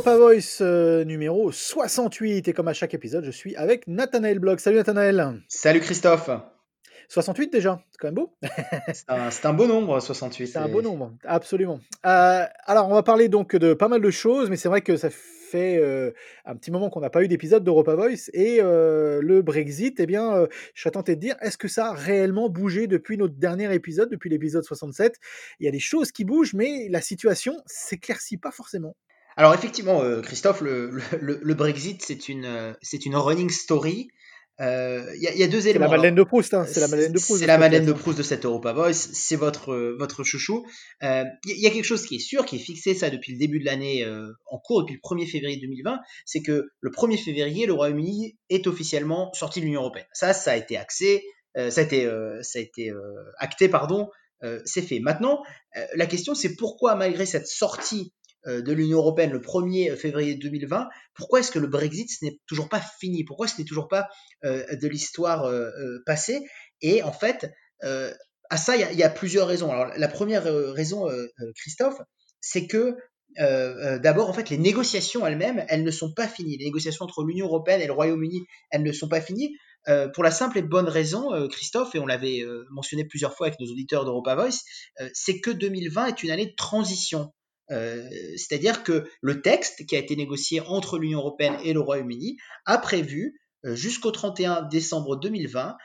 Europa Voice euh, numéro 68 et comme à chaque épisode, je suis avec Nathanaël Blog. Salut Nathanaël. Salut Christophe. 68 déjà, c'est quand même beau. c'est un, beau nombre, 68. C'est un beau nombre, absolument. Euh, alors, on va parler donc de pas mal de choses, mais c'est vrai que ça fait euh, un petit moment qu'on n'a pas eu d'épisode d'Europa Voice et le Brexit, eh bien, je serais tenté de dire, est-ce que ça a réellement bougé depuis notre dernier épisode, depuis l'épisode 67 Il y a des choses qui bougent, mais la situation s'éclaircit pas forcément. Alors effectivement, euh, Christophe, le, Brexit, c'est une, euh, c'est une running story. Euh, il y, a deux éléments. C'est la Madeleine de Proust. Hein. C'est la Madeleine de Proust. C'est la Madeleine de Proust de cette Europa Voice. C'est votre, votre chouchou. Il y, a quelque chose qui est sûr, qui est fixé ça depuis le début de l'année en cours, depuis le 1er février 2020, c'est que le 1er février, le Royaume-Uni est officiellement sorti de l'Union européenne. Ça, ça a été axé, ça a été, ça a été acté, pardon. c'est fait. Maintenant, la question, c'est pourquoi, malgré cette sortie de l'Union européenne le 1er février 2020, pourquoi est-ce que le Brexit ce n'est toujours pas fini? Pourquoi ce n'est toujours pas euh, de l'histoire euh, passée? Et en fait, à ça, il y, a plusieurs raisons. Alors, la première raison, Christophe, c'est que d'abord, en fait, les négociations elles-mêmes, elles ne sont pas finies. Les négociations entre l'Union européenne et le Royaume-Uni, elles ne sont pas finies. pour la simple et bonne raison, Christophe, et on l'avait mentionné plusieurs fois avec nos auditeurs d'Europa Voice, c'est que 2020 est une année de transition. Euh, c'est-à-dire que le texte qui a été négocié entre l'Union européenne et le Royaume-Uni a prévu euh, jusqu'au 31 décembre 2020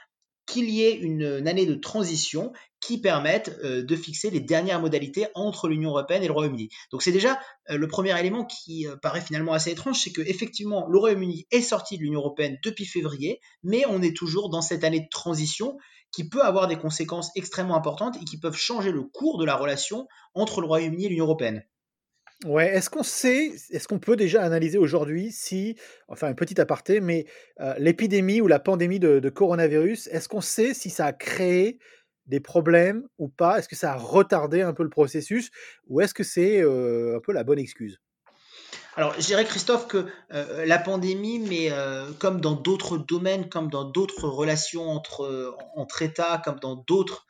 qu'il y ait une, année de transition qui permette euh, de fixer les dernières modalités entre l'Union européenne et le Royaume-Uni. Donc c'est déjà le premier élément qui paraît finalement assez étrange, c'est que effectivement le Royaume-Uni est sorti de l'Union européenne depuis février, mais on est toujours dans cette année de transition qui peut avoir des conséquences extrêmement importantes et qui peuvent changer le cours de la relation entre le Royaume-Uni et l'Union européenne. Ouais, est-ce qu'on sait, est-ce qu'on peut déjà analyser aujourd'hui si, enfin un petit aparté, mais l'épidémie ou la pandémie de, coronavirus, est-ce qu'on sait si ça a créé des problèmes ou pas? Est-ce que ça a retardé un peu le processus ou est-ce que c'est un peu la bonne excuse? Alors, je dirais, Christophe, que la pandémie, mais comme dans d'autres domaines, comme dans d'autres relations entre, entre États, comme dans d'autres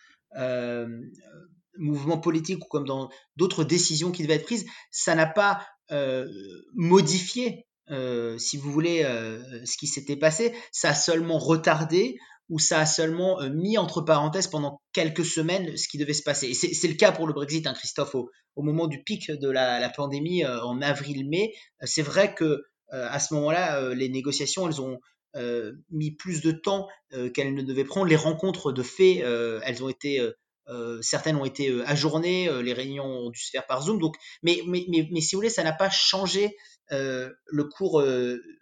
mouvement politique ou comme dans d'autres décisions qui devaient être prises, ça n'a pas euh, modifié, euh, si vous voulez, euh, ce qui s'était passé. Ça a seulement retardé ou ça a seulement mis entre parenthèses pendant quelques semaines ce qui devait se passer. Et c'est le cas pour le Brexit, hein, Christophe, au, moment du pic de la, pandémie en avril-mai. C'est vrai que à ce moment-là, les négociations, elles ont mis plus de temps qu'elles ne devaient prendre. Les rencontres de fait, elles ont été euh, certaines ont été euh, ajournées, euh, les réunions ont dû se faire par Zoom. Donc, mais, si vous voulez, ça n'a pas changé le cours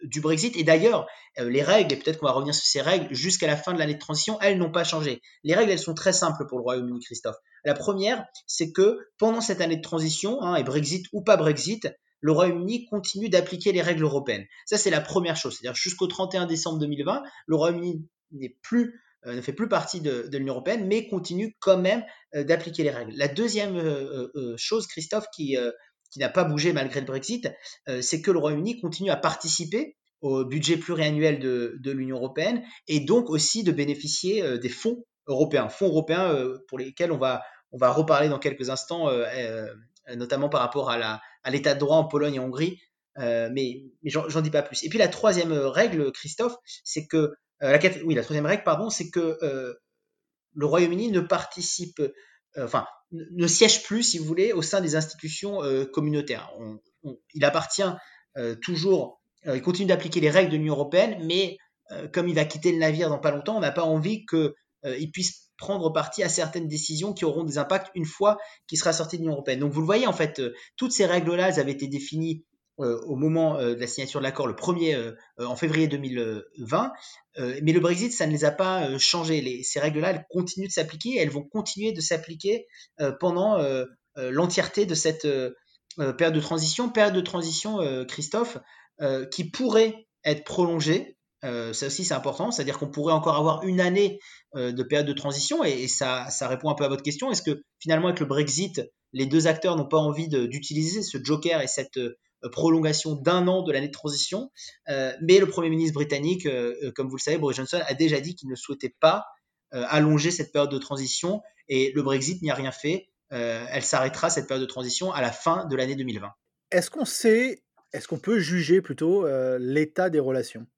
du Brexit. Et d'ailleurs, les règles, et peut-être qu'on va revenir sur ces règles, jusqu'à la fin de l'année de transition, elles n'ont pas changé. Les règles, elles sont très simples pour le Royaume-Uni, Christophe. La première, c'est que pendant cette année de transition, hein, et Brexit ou pas Brexit, le Royaume-Uni continue d'appliquer les règles européennes. Ça, c'est la première chose. C'est-à-dire jusqu'au 31 décembre 2020, le Royaume-Uni n'est plus ne fait plus partie de, l'Union européenne, mais continue quand même euh, d'appliquer les règles. La deuxième euh, chose, Christophe, qui, n'a pas bougé malgré le Brexit, c'est que le Royaume-Uni continue à participer au budget pluriannuel de, l'Union européenne et donc aussi de bénéficier des fonds européens, fonds européens pour lesquels on va, on va reparler dans quelques instants, notamment par rapport à l'état de droit en Pologne et en Hongrie. mais, mais j'en dis pas plus. Et puis la troisième règle, Christophe, c'est que euh, la, oui, la troisième règle, pardon, c'est que euh, le Royaume-Uni ne participe, euh, enfin, ne siège plus, si vous voulez, au sein des institutions communautaires. il appartient toujours, il continue d'appliquer les règles de l'Union européenne, mais comme il va quitter le navire dans pas longtemps, on n'a pas envie qu'il puisse prendre parti à certaines décisions qui auront des impacts une fois qu'il sera sorti de l'Union européenne. Donc vous le voyez, en fait, toutes ces règles-là, elles avaient été définies euh, au moment euh, de la signature de l'accord, le 1er euh, en février 2020. mais le Brexit, ça ne les a pas changées. ces règles-là, elles continuent de s'appliquer. Elles vont continuer de s'appliquer pendant l'entièreté de cette période de transition. Période de transition, Christophe, qui pourrait être prolongée. ça aussi, c'est important. C'est-à-dire qu'on pourrait encore avoir une année de période de transition. Et, ça, ça, répond un peu à votre question. Est-ce que finalement, avec le Brexit, les deux acteurs n'ont pas envie d'utiliser ce joker et cette euh, prolongation d'un an de l'année de transition. Euh, mais le Premier ministre britannique, euh, comme vous le savez, Boris Johnson a déjà dit qu'il ne souhaitait pas allonger cette période de transition et le Brexit n'y a rien fait. elle s'arrêtera, cette période de transition, à la fin de l'année 2020. Est-ce qu'on sait est-ce qu'on peut juger plutôt l'état des relations?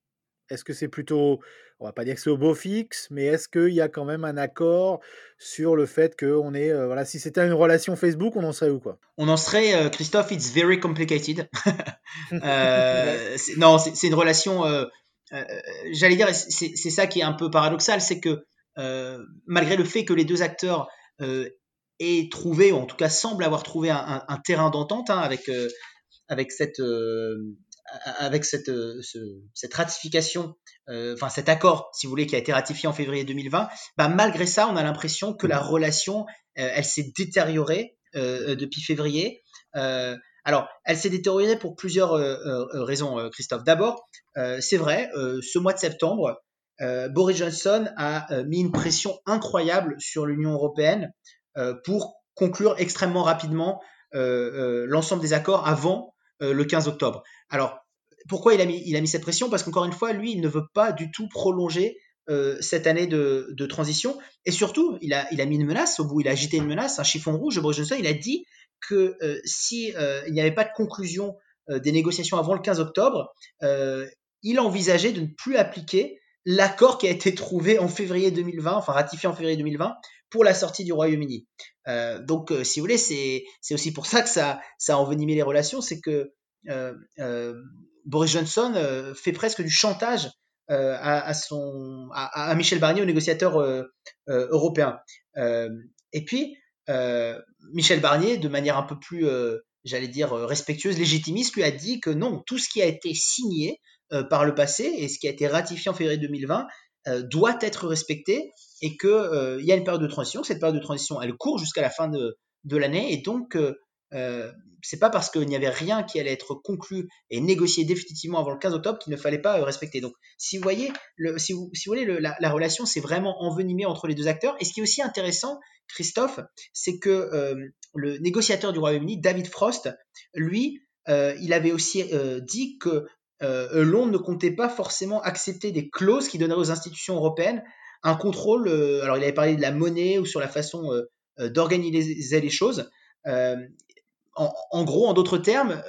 Est-ce que c'est plutôt, on va pas dire que c'est au beau fixe, mais est-ce qu'il y a quand même un accord sur le fait qu'on est, voilà, si c'était une relation Facebook, on en serait où quoi? On en serait, Christophe, it's very complicated. non, c'est une relation, j'allais dire, c'est ça qui est un peu paradoxal, c'est que malgré le fait que les deux acteurs aient trouvé, ou en tout cas semblent avoir trouvé un, terrain d'entente hein, avec avec cette euh, avec cette, euh, cette ratification, euh, enfin cet accord, si vous voulez, qui a été ratifié en février 2020, bah, malgré ça, on a l'impression que la relation, elle s'est détériorée depuis février. alors, elle s'est détériorée pour plusieurs raisons, Christophe. D'abord, c'est vrai, ce mois de septembre, Boris Johnson a mis une pression incroyable sur l'Union européenne pour conclure extrêmement rapidement l'ensemble des accords avant euh, le 15 octobre. Alors, pourquoi il a mis, il a mis cette pression? Parce qu'encore une fois, lui, il ne veut pas du tout prolonger euh, cette année de, de, transition. Et surtout, il a, il a mis une menace, au bout, il a agité une menace, un chiffon rouge. Boris Johnson, il a dit que euh, si il n'y avait pas de conclusion des négociations avant le 15 octobre, il envisageait de ne plus appliquer l'accord qui a été trouvé en février 2020, enfin ratifié en février 2020, pour la sortie du Royaume-Uni. Euh, donc, euh, si vous voulez, c'est aussi pour ça que ça, a envenimé les relations, c'est que euh, Boris Johnson fait presque du chantage à, Michel Barnier, au négociateur européen. et puis, Michel Barnier, de manière un peu plus, j'allais dire, respectueuse, légitimiste, lui a dit que non, tout ce qui a été signé par le passé et ce qui a été ratifié en février 2020 doit être respecté et qu'il euh, y a une période de transition. Cette période de transition, elle court jusqu'à la fin de, l'année et donc euh, euh c'est pas parce qu'il n'y avait rien qui allait être conclu et négocié définitivement avant le 15 octobre qu'il ne fallait pas euh, respecter. Donc, si vous voyez, si, vous, si la, la, relation s'est vraiment envenimée entre les deux acteurs. Et ce qui est aussi intéressant, Christophe, c'est que euh, le négociateur du Royaume-Uni, David Frost, lui, il avait aussi dit que Londres ne comptait pas forcément accepter des clauses qui donneraient aux institutions européennes un contrôle. Euh, alors, il avait parlé de la monnaie ou sur la façon euh, euh, d'organiser les choses. En, gros, en d'autres termes,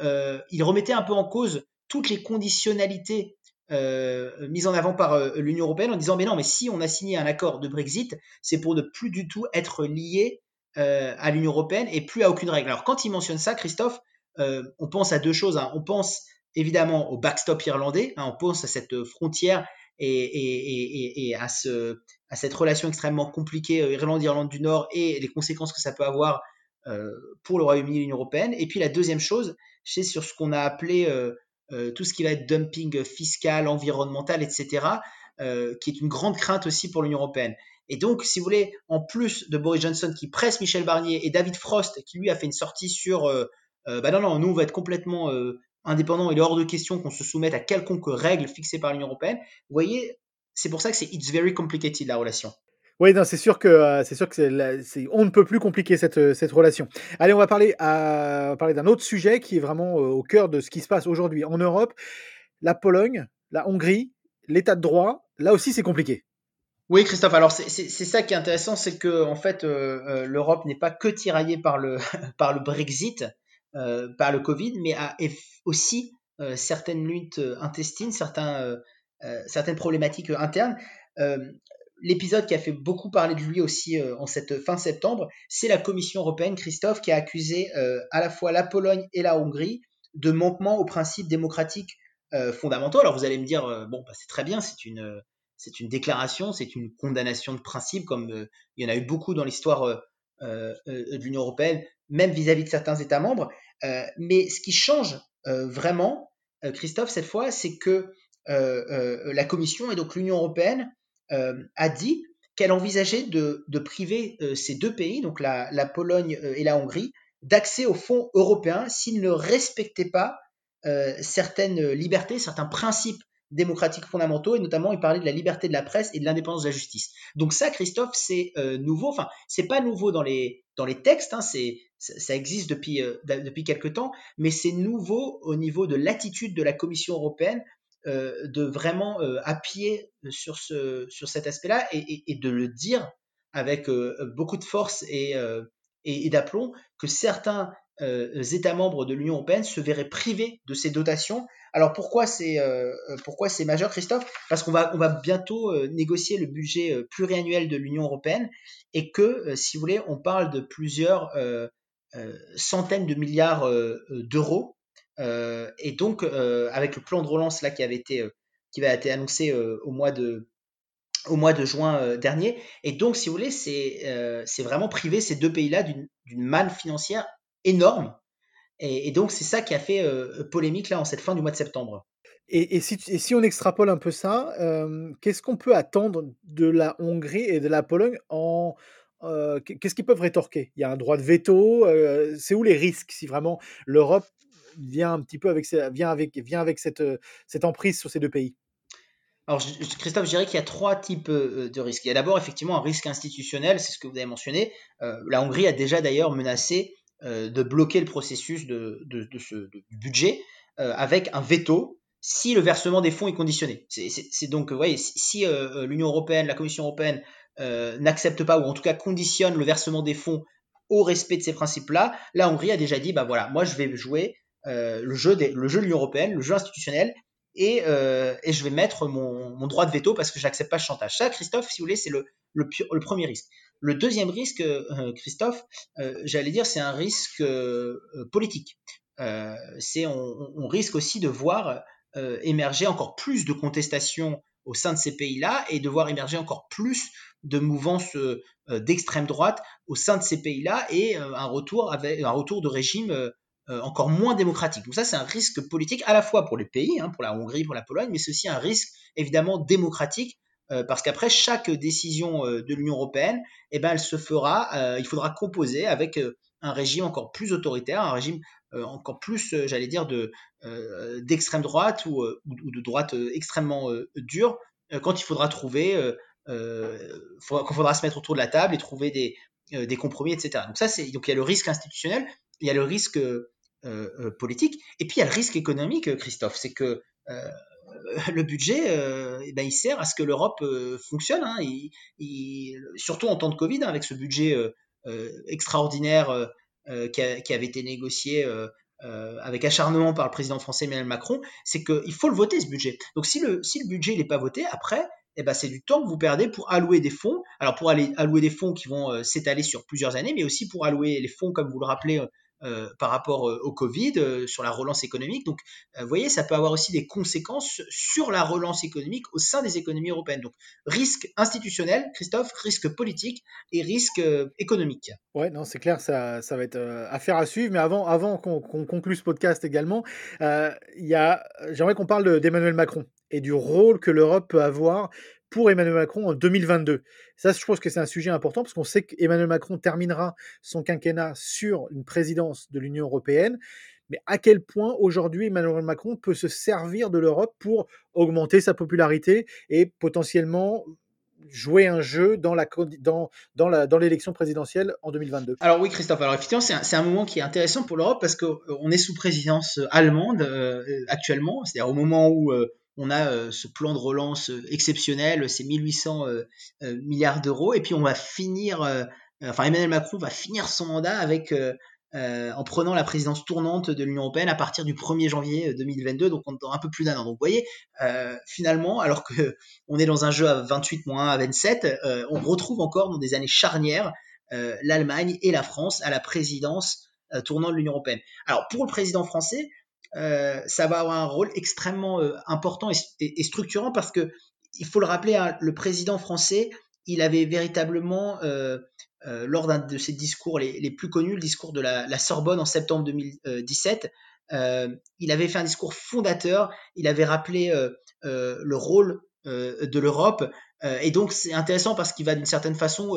il remettait un peu en cause toutes les conditionnalités mises en avant par l'Union européenne en disant mais non, mais si on a signé un accord de Brexit, c'est pour ne plus du tout être lié à l'Union européenne et plus à aucune règle. Alors quand il mentionne ça, Christophe, on pense à deux choses. Hein. On pense évidemment au backstop irlandais, hein. on pense à cette frontière et, à, ce, à cette relation extrêmement compliquée euh, Irlande-Irlande du Nord et les conséquences que ça peut avoir euh, pour le Royaume-Uni et l'Union européenne. Et puis la deuxième chose, c'est sur ce qu'on a appelé euh, tout ce qui va être dumping fiscal, environnemental, etc., qui est une grande crainte aussi pour l'Union européenne. Et donc, si vous voulez, en plus de Boris Johnson qui presse Michel Barnier et David Frost qui lui a fait une sortie sur, bah non, non, nous on va être complètement indépendant, il est hors de question qu'on se soumette à quelconque règle fixée par l'Union européenne. Vous voyez, c'est pour ça que c'est it's very complicated la relation. Oui, non, c'est sûr que euh, c'est sûr que c'est, on ne peut plus compliquer cette, euh, cette relation. Allez, on va parler, à, parler d'un autre sujet qui est vraiment euh, au cœur de ce qui se passe aujourd'hui en Europe. La Pologne, la Hongrie, l'état de droit, là aussi c'est compliqué. Oui, Christophe. Alors c'est, ça qui est intéressant, c'est que en fait l'Europe n'est pas que tiraillée par le par le Brexit, euh, par le Covid, mais aussi euh, certaines luttes euh, intestines, certaines problématiques internes. L'épisode qui a fait beaucoup parler de lui aussi en cette fin septembre, c'est la Commission européenne, Christophe, qui a accusé à la fois la Pologne et la Hongrie de manquement aux principes démocratiques fondamentaux. Alors vous allez me dire, bon, bah, c'est très bien, c'est une, c'est une déclaration, c'est une condamnation de principe, comme il y en a eu beaucoup dans l'histoire de l'Union européenne, même vis-à-vis de certains États membres. Euh, mais ce qui change euh, vraiment, euh, Christophe, cette fois, c'est que la Commission et donc l'Union européenne a dit qu'elle envisageait de, priver ces deux pays, donc la, Pologne et la Hongrie, d'accès aux fonds européens s'ils ne respectaient pas certaines libertés, certains principes démocratiques fondamentaux, et notamment il parlait de la liberté de la presse et de l'indépendance de la justice. Donc ça, Christophe, c'est nouveau. Enfin, c'est pas nouveau dans les dans les textes. Hein, ça, existe depuis, euh, depuis quelque temps, mais c'est nouveau au niveau de l'attitude de la Commission européenne euh, de vraiment euh, appuyer sur, ce, sur cet aspect-là et, et, de le dire avec beaucoup de force et, et, d'aplomb que certains États membres de l'Union européenne se verraient privés de ces dotations. Alors pourquoi c'est pourquoi c'est majeur, Christophe? Parce qu'on va on va bientôt négocier le budget pluriannuel de l'Union européenne et que, si vous voulez, on parle de plusieurs centaines de milliards d'euros. et donc, avec le plan de relance là qui avait été qui va été annoncé au mois de au mois de juin euh, dernier. Et donc, si vous voulez, c'est euh, vraiment privé ces deux pays-là d'une manne financière énorme. Et, donc, c'est ça qui a fait euh, polémique là en cette fin du mois de septembre. Et, si, si, on extrapole un peu ça, qu'est-ce qu'on peut attendre de la Hongrie et de la Pologne en, qu'est-ce qu'ils peuvent rétorquer? Il y a un droit de veto. c'est où les risques si vraiment l'Europe vient un petit peu avec, vient avec, vient avec cette, cette emprise sur ces deux pays? Alors, Christophe, je dirais qu'il y a trois types de risques. Il y a d'abord effectivement un risque institutionnel, c'est ce que vous avez mentionné. La Hongrie a déjà d'ailleurs menacé de bloquer le processus de, ce budget avec un veto si le versement des fonds est conditionné. C'est donc, vous voyez, si l'Union européenne, la Commission européenne n'accepte pas ou en tout cas conditionne le versement des fonds au respect de ces principes-là, la Hongrie a déjà dit, bah voilà, moi je vais jouer le jeu, le jeu de l'Union européenne, le jeu institutionnel, euh, et, je vais mettre mon, droit de veto parce que j'accepte pas ce chantage. Ça, Christophe, si vous voulez, c'est le, le, premier risque. Le deuxième risque, euh, Christophe, euh, j'allais dire, c'est un risque politique. c'est on, risque aussi de voir émerger encore plus de contestations au sein de ces pays-là et de voir émerger encore plus de mouvances d'extrême droite au sein de ces pays-là et un retour avec un retour de régime euh, encore moins démocratique. Donc ça, c'est un risque politique à la fois pour les pays, hein, pour la Hongrie, pour la Pologne, mais c'est aussi un risque évidemment démocratique euh, parce qu'après chaque décision euh, de l'Union européenne, eh ben, elle se fera, il faudra composer avec un régime encore plus autoritaire, un régime encore plus, j'allais dire, de d'extrême droite ou, ou, de droite extrêmement dure, quand il faudra trouver, quand il faudra se mettre autour de la table et trouver des, des compromis, etc. Donc ça, donc il y a le risque institutionnel, il y a le risque euh, euh, politique. Et puis il y a le risque économique, Christophe, c'est que euh, le budget, eh ben, il sert à ce que l'Europe fonctionne, hein. surtout en temps de Covid, hein, avec ce budget extraordinaire qui, avait été négocié avec acharnement par le président français Emmanuel Macron, c'est qu'il faut le voter ce budget. Donc si le, si le budget n'est pas voté, après, eh ben, c'est du temps que vous perdez pour allouer des fonds. Alors pour aller allouer des fonds qui vont s'étaler sur plusieurs années, mais aussi pour allouer les fonds, comme vous le rappelez, euh, par rapport euh, au Covid, euh, sur la relance économique. Donc, vous voyez, ça peut avoir aussi des conséquences sur la relance économique au sein des économies européennes. Donc, risque institutionnel, Christophe, risque politique et risque économique. Ouais, non, c'est clair, ça, ça va être affaire à suivre. Mais avant, avant qu'on conclue ce podcast également, j'aimerais qu'on parle d'Emmanuel Macron et du rôle que l'Europe peut avoir pour Emmanuel Macron en 2022. Ça, je pense que c'est un sujet important parce qu'on sait qu'Emmanuel Macron terminera son quinquennat sur une présidence de l'Union européenne. Mais à quel point aujourd'hui Emmanuel Macron peut se servir de l'Europe pour augmenter sa popularité et potentiellement jouer un jeu dans la dans dans la dans l'élection présidentielle en 2022. Alors oui Christophe, alors effectivement c'est un, moment qui est intéressant pour l'Europe parce qu'on euh, est sous présidence allemande euh, actuellement, c'est-à-dire au moment où euh, on a euh, ce plan de relance euh, exceptionnel, ces 1800 euh, milliards d'euros, et puis on va finir, enfin Emmanuel Macron va finir son mandat avec en prenant la présidence tournante de l'Union européenne à partir du 1er janvier 2022, donc dans un peu plus d'un an. Donc vous voyez, finalement, alors que on est dans un jeu à 28 moins à 27, on retrouve encore dans des années charnières l'Allemagne et la France à la présidence tournante de l'Union européenne. Alors pour le président français, euh, ça va avoir un rôle extrêmement euh, important et, structurant parce que il faut le rappeler, hein, le président français, il avait véritablement, euh, lors d'un de ses discours les, plus connus, le discours de la, Sorbonne en septembre 2017, il avait fait un discours fondateur, il avait rappelé le rôle de l'Europe, et donc c'est intéressant parce qu'il va d'une certaine façon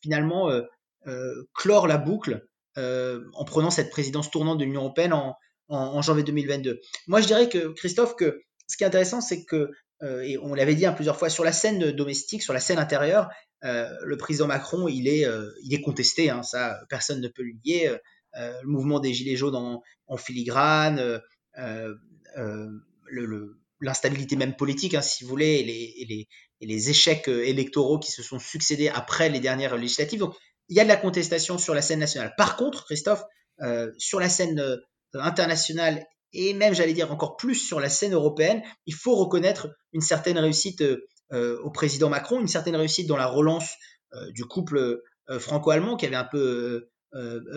finalement clore la boucle en prenant cette présidence tournante de l'Union européenne en, en, janvier 2022. Moi, je dirais que, Christophe, que ce qui est intéressant, c'est que, euh, et on l'avait dit plusieurs fois, sur la scène domestique, sur la scène intérieure, euh, le président Macron, il est, euh, il est contesté, hein, ça, personne ne peut le nier. le mouvement des Gilets jaunes en, filigrane, l'instabilité même politique, hein, si vous voulez, et les, échecs électoraux qui se sont succédés après les dernières législatives. Donc, il y a de la contestation sur la scène nationale. Par contre, Christophe, sur la scène internationale et même, j'allais dire, encore plus sur la scène européenne, il faut reconnaître une certaine réussite au président Macron, une certaine réussite dans la relance du couple franco-allemand qui avait un peu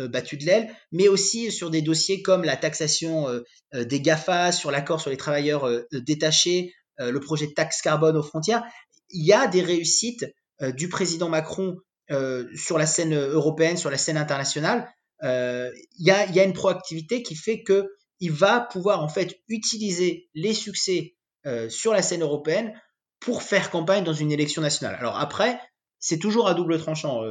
battu de l'aile, mais aussi sur des dossiers comme la taxation des GAFA, sur l'accord sur les travailleurs détachés, le projet de taxe carbone aux frontières. Il y a des réussites du président Macron sur la scène européenne, sur la scène internationale. Il y, a, une proactivité qui fait que il va pouvoir en fait utiliser les succès sur la scène européenne pour faire campagne dans une élection nationale. Alors après, c'est toujours à double tranchant,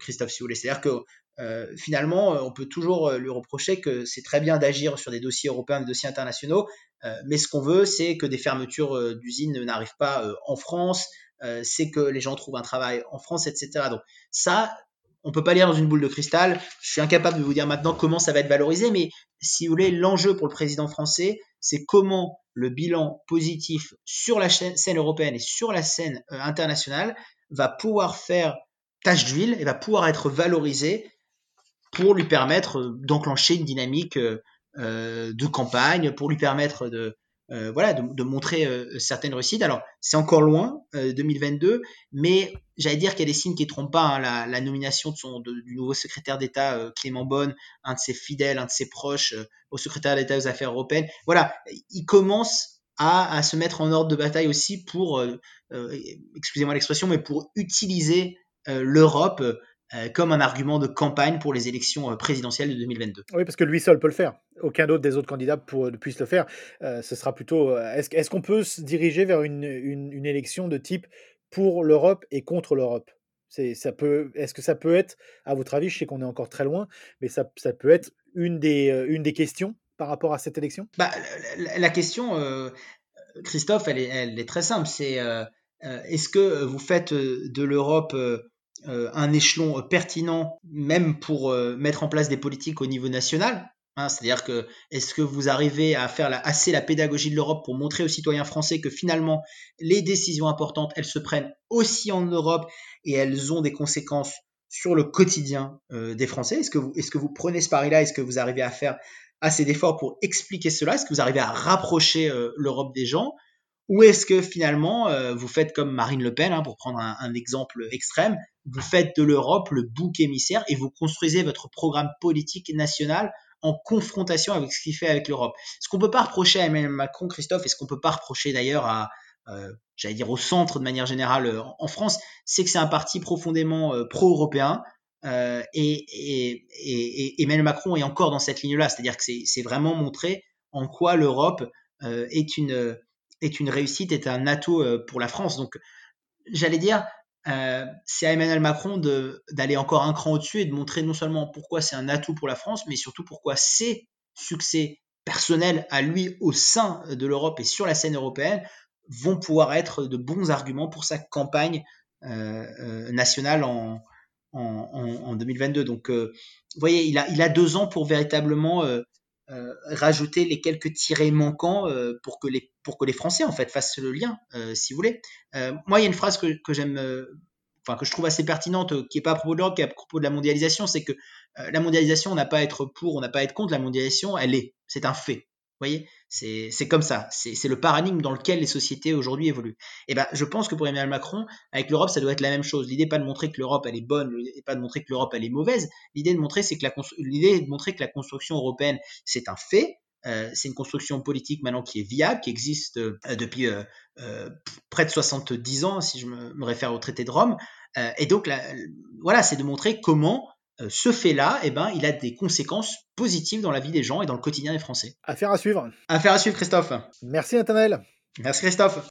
Christophe, si vous voulez. C'est-à-dire que euh, finalement, euh, on peut toujours euh, lui reprocher que c'est très bien d'agir sur des dossiers européens, des dossiers internationaux, mais ce qu'on veut, c'est que des fermetures d'usines n'arrivent pas en France, c'est que les gens trouvent un travail en France, etc. Donc ça, on peut pas lire dans une boule de cristal. Je suis incapable de vous dire maintenant comment ça va être valorisé, mais si vous voulez, l'enjeu pour le président français, c'est comment le bilan positif sur la scène européenne et sur la scène internationale va pouvoir faire tâche d'huile et va pouvoir être valorisé pour lui permettre euh, d'enclencher une dynamique euh, euh, de campagne, pour lui permettre de, voilà, de, montrer certaines réussites. Alors, c'est encore loin, 2022, mais j'allais dire qu'il y a des signes qui ne trompent pas. Hein, la, nomination de son, du nouveau secrétaire d'État, Clément Bonne, un de ses fidèles, un de ses proches, au secrétaire d'État aux Affaires européennes. Voilà, il commence à, à, se mettre en ordre de bataille aussi pour, excusez-moi l'expression, mais pour utiliser l'Europe euh, comme un argument de campagne pour les élections euh, présidentielles de 2022. Oui, parce que lui seul peut le faire. Aucun d'autre des autres candidats pour, puisse le faire. Euh, ce sera plutôt. Est-ce qu'on peut se diriger vers une, une, élection de type pour l'Europe et contre l'Europe? Ça peut, est-ce que ça peut être, à votre avis, je sais qu'on est encore très loin, mais ça, ça peut être une des, une des questions par rapport à cette élection? Bah, la, question, Christophe, elle est, elle est, très simple. C'est est-ce que vous faites de l'Europe euh, un échelon euh, pertinent, même pour euh, mettre en place des politiques au niveau national. Hein, c'est-à-dire que est-ce que vous arrivez à faire assez la pédagogie de l'Europe pour montrer aux citoyens français que finalement les décisions importantes, elles se prennent aussi en Europe et elles ont des conséquences sur le quotidien des Français? Est-ce que, vous, est-ce que vous prenez ce pari-là? Est-ce que vous arrivez à faire assez d'efforts pour expliquer cela? Est-ce que vous arrivez à rapprocher l'Europe des gens? Ou est-ce que finalement, euh, vous faites comme Marine Le Pen, hein, pour prendre un, exemple extrême, vous faites de l'Europe le bouc émissaire et vous construisez votre programme politique national en confrontation avec ce qu'il fait avec l'Europe. Ce qu'on peut pas reprocher à Emmanuel Macron, Christophe, et ce qu'on peut pas reprocher d'ailleurs à, euh, j'allais dire au centre de manière générale euh, en France, c'est que c'est un parti profondément pro-européen. Et, et, et, Emmanuel Macron est encore dans cette ligne-là, c'est-à-dire que c'est vraiment montrer en quoi l'Europe est une est une réussite, est un atout euh, pour la France. Donc, j'allais dire, euh, c'est à Emmanuel Macron d'aller encore un cran au-dessus et de montrer non seulement pourquoi c'est un atout pour la France, mais surtout pourquoi ses succès personnels à lui au sein de l'Europe et sur la scène européenne vont pouvoir être de bons arguments pour sa campagne euh, nationale en, en, 2022. Donc, vous voyez, il a, il a deux ans pour véritablement euh, rajouter les quelques tirés manquants euh, pour que les pour que les Français en fassent le lien, euh, si vous voulez. moi, il y a une phrase que, que j'aime, enfin que je trouve assez pertinente, qui est pas à propos de l'Europe, qui est à propos de la mondialisation, c'est que la mondialisation, on n'a pas à être pour, on n'a pas à être contre. La mondialisation, elle est, c'est un fait voyez c'est comme ça. C'est le paradigme dans lequel les sociétés aujourd'hui évoluent. Et ben, je pense que pour Emmanuel Macron, avec l'Europe, ça doit être la même chose. L'idée pas de montrer que l'Europe elle est bonne, l'idée pas de montrer que l'Europe elle est mauvaise. L'idée de montrer, c'est que l'idée de montrer que la construction européenne c'est un fait. Euh, c'est une construction politique maintenant qui est viable, qui existe euh, depuis euh, près de 70 ans, si je me, réfère au traité de Rome. et donc, voilà, c'est de montrer comment ce fait-là, eh ben, il a des conséquences positives dans la vie des gens et dans le quotidien des Français. Affaire à suivre. Affaire à suivre, Christophe. Merci, Nathanaël. Merci, Christophe.